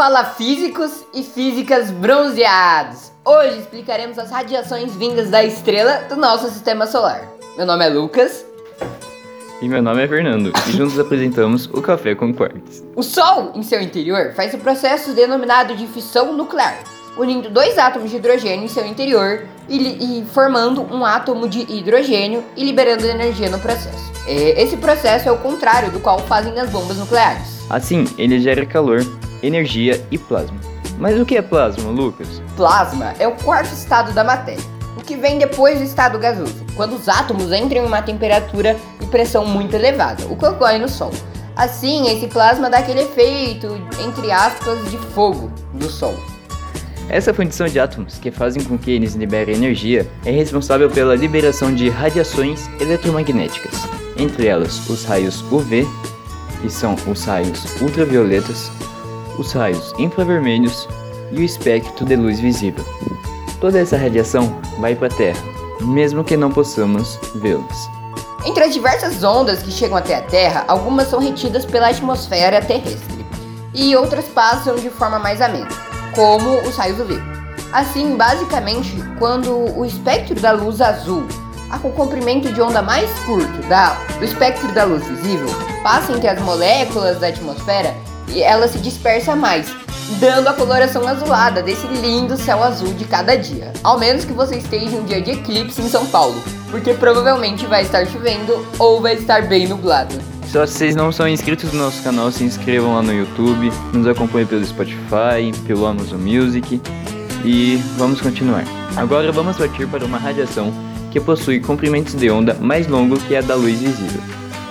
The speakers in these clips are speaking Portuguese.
Fala físicos e físicas bronzeados! Hoje explicaremos as radiações vindas da estrela do nosso sistema solar. Meu nome é Lucas. E meu nome é Fernando, e juntos apresentamos o Café com Quarks. O Sol, em seu interior, faz o processo denominado de fissão nuclear, unindo dois átomos de hidrogênio em seu interior e, e formando um átomo de hidrogênio e liberando energia no processo. Esse processo é o contrário do qual fazem as bombas nucleares. Assim, ele gera calor, energia e plasma. Mas o que é plasma, Lucas? Plasma é o quarto estado da matéria, o que vem depois do estado gasoso, quando os átomos entram em uma temperatura e pressão muito elevada, o que ocorre no Sol. Assim, esse plasma dá aquele efeito, entre aspas, de fogo do Sol. Essa fundição de átomos, que fazem com que eles liberem energia, é responsável pela liberação de radiações eletromagnéticas, entre elas os raios UV, que são os raios ultravioletas, os raios infravermelhos e o espectro de luz visível. Toda essa radiação vai para a Terra, mesmo que não possamos vê-las. Entre as diversas ondas que chegam até a Terra, algumas são retidas pela atmosfera terrestre e outras passam de forma mais amena, como os raios UV. Assim, basicamente, quando o espectro da luz azul, o comprimento de onda mais curto da, do espectro da luz visível, passa entre as moléculas da atmosfera, ela se dispersa mais, dando a coloração azulada desse lindo céu azul de cada dia. Ao menos que você esteja em um dia de eclipse em São Paulo, porque provavelmente vai estar chovendo ou vai estar bem nublado. Se vocês não são inscritos no nosso canal, se inscrevam lá no YouTube, nos acompanhem pelo Spotify, pelo Amazon Music e vamos continuar. Agora vamos partir para uma radiação que possui comprimentos de onda mais longos que a da luz visível,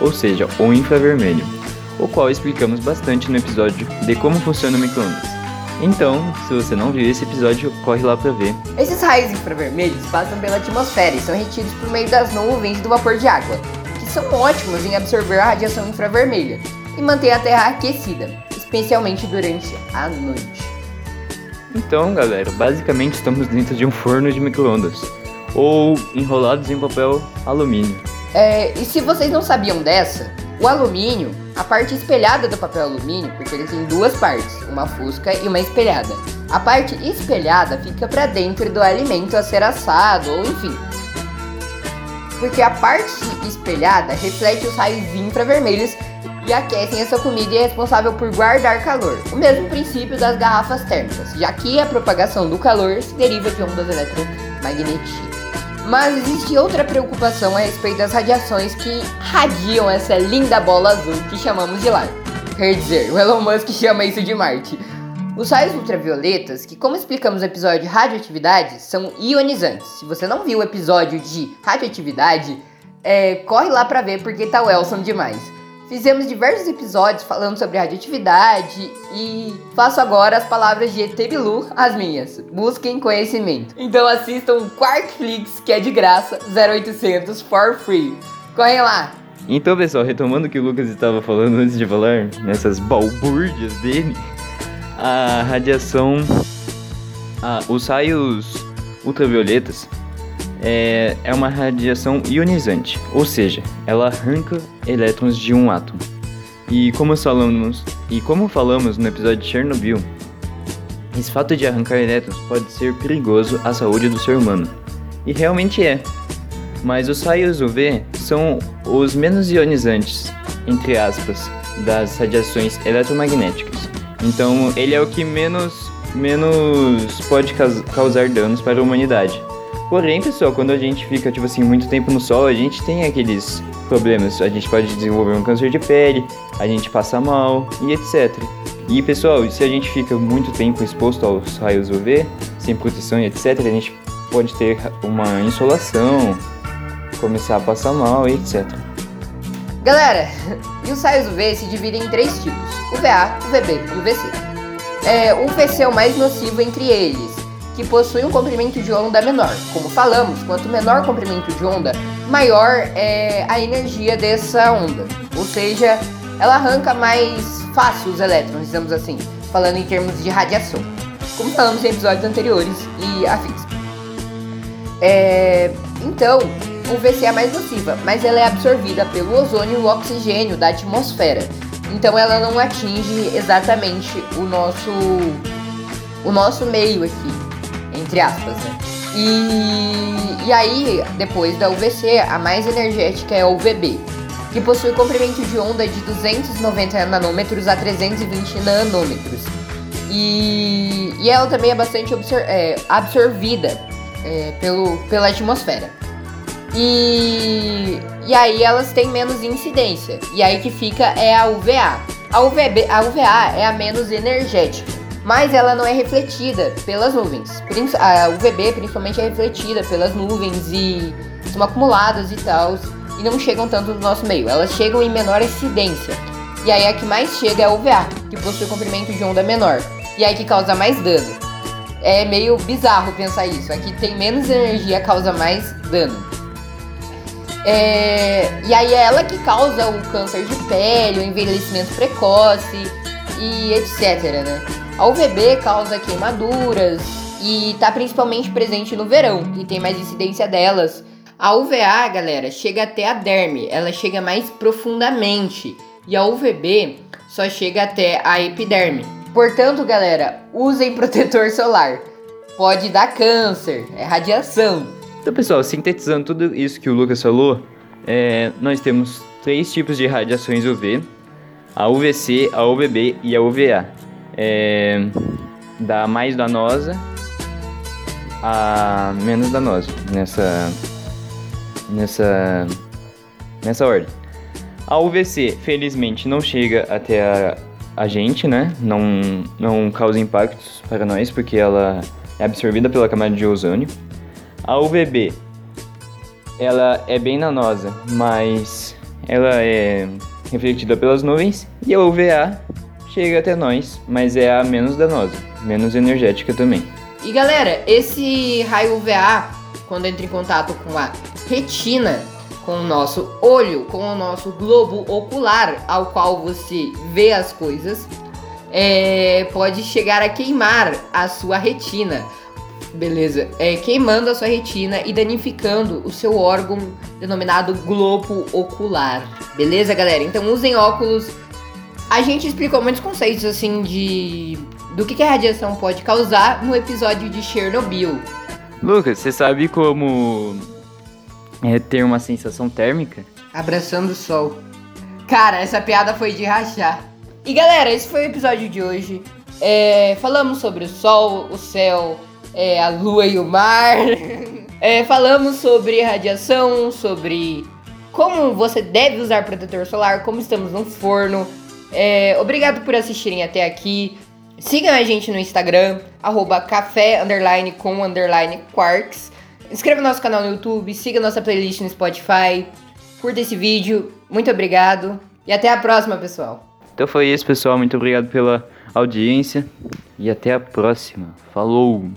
ou seja, o infravermelho o qual explicamos bastante no episódio de como funciona o microondas. Então, se você não viu esse episódio, corre lá para ver. Esses raios infravermelhos passam pela atmosfera e são retidos por meio das nuvens do vapor de água, que são ótimos em absorver a radiação infravermelha e manter a Terra aquecida, especialmente durante a noite. Então, galera, basicamente estamos dentro de um forno de microondas ou enrolados em papel alumínio. É, e se vocês não sabiam dessa, o alumínio a parte espelhada do papel alumínio, porque ele tem duas partes, uma fusca e uma espelhada. A parte espelhada fica para dentro do alimento a ser assado ou enfim. Porque a parte espelhada reflete os raios infravermelhos e aquecem essa comida e é responsável por guardar calor. O mesmo princípio das garrafas térmicas, já que a propagação do calor se deriva de ondas eletromagnéticas. Mas existe outra preocupação a respeito das radiações que radiam essa linda bola azul que chamamos de lar. Quer dizer, o Elon Musk chama isso de Marte. Os raios ultravioletas, que como explicamos no episódio de radioatividade, são ionizantes. Se você não viu o episódio de radioatividade, é, corre lá pra ver porque tá Elson demais. Fizemos diversos episódios falando sobre radioatividade e faço agora as palavras de Etebilu as minhas. Busquem conhecimento. Então assistam Quarkflix, que é de graça, 0800 for free. Correm lá! Então, pessoal, retomando o que o Lucas estava falando antes de falar, nessas balbúrdias dele, a radiação, a, os raios ultravioletas é, é uma radiação ionizante, ou seja, ela arranca elétrons de um átomo. E como falamos, e como falamos no episódio de Chernobyl, esse fato de arrancar elétrons pode ser perigoso à saúde do ser humano. E realmente é. Mas os raios UV são os menos ionizantes, entre aspas, das radiações eletromagnéticas. Então ele é o que menos, menos pode causar danos para a humanidade. Porém, pessoal, quando a gente fica, tipo assim, muito tempo no sol, a gente tem aqueles problemas. A gente pode desenvolver um câncer de pele, a gente passa mal e etc. E, pessoal, se a gente fica muito tempo exposto aos raios UV, sem proteção e etc., a gente pode ter uma insolação, começar a passar mal e etc. Galera, e os raios UV se dividem em três tipos: UVA, UVB e UVC. É, o UVC é o mais nocivo entre eles, que possui um comprimento de onda menor. Como falamos, quanto menor o comprimento de onda, maior é a energia dessa onda. Ou seja, ela arranca mais fácil os elétrons, digamos assim, falando em termos de radiação. Como falamos em episódios anteriores e afins. É, então, o VC é mais nociva, mas ela é absorvida pelo ozônio e o oxigênio da atmosfera. Então ela não atinge exatamente o nosso o nosso meio aqui, entre aspas, né? E, e aí, depois da UVC, a mais energética é a UVB, que possui comprimento de onda de 290 nanômetros a 320 nanômetros. E, e ela também é bastante absor é, absorvida é, pelo, pela atmosfera. E, e aí elas têm menos incidência. E aí que fica é a UVA. A, UVB, a UVA é a menos energética, mas ela não é refletida pelas nuvens. A UVB principalmente é refletida pelas nuvens e são acumuladas e tal, e não chegam tanto no nosso meio. Elas chegam em menor incidência. E aí a que mais chega é a UVA, que possui comprimento de onda menor. E aí que causa mais dano. É meio bizarro pensar isso. Aqui tem menos energia, causa mais dano. É, e aí é ela que causa o câncer de pele, o envelhecimento precoce e etc, né? A UVB causa queimaduras e tá principalmente presente no verão, que tem mais incidência delas. A UVA, galera, chega até a derme, ela chega mais profundamente. E a UVB só chega até a epiderme. Portanto, galera, usem protetor solar. Pode dar câncer, é radiação. Então, pessoal, sintetizando tudo isso que o Lucas falou, é, nós temos três tipos de radiações UV: a UVC, a UVB e a UVA. É, da mais danosa a menos danosa nessa nessa nessa ordem. A UVC, felizmente, não chega até a, a gente, né? Não, não causa impactos para nós, porque ela é absorvida pela camada de ozônio. A UVB, ela é bem danosa, mas ela é refletida pelas nuvens. E a UVA chega até nós, mas é a menos danosa, menos energética também. E galera, esse raio UVA, quando entra em contato com a retina, com o nosso olho, com o nosso globo ocular, ao qual você vê as coisas, é, pode chegar a queimar a sua retina Beleza. É, queimando a sua retina e danificando o seu órgão denominado globo ocular. Beleza, galera? Então usem óculos. A gente explicou muitos conceitos assim de do que, que a radiação pode causar no episódio de Chernobyl. Lucas, você sabe como é ter uma sensação térmica? Abraçando o sol. Cara, essa piada foi de rachar. E galera, esse foi o episódio de hoje. É, falamos sobre o sol, o céu, é, a lua e o mar. É, falamos sobre radiação, sobre como você deve usar protetor solar, como estamos no forno. É, obrigado por assistirem até aqui. Sigam a gente no Instagram, arroba café, underline, com, underline, quarks. Inscreva no nosso canal no YouTube, siga nossa playlist no Spotify. Curta esse vídeo. Muito obrigado. E até a próxima, pessoal. Então foi isso, pessoal. Muito obrigado pela audiência. E até a próxima. Falou!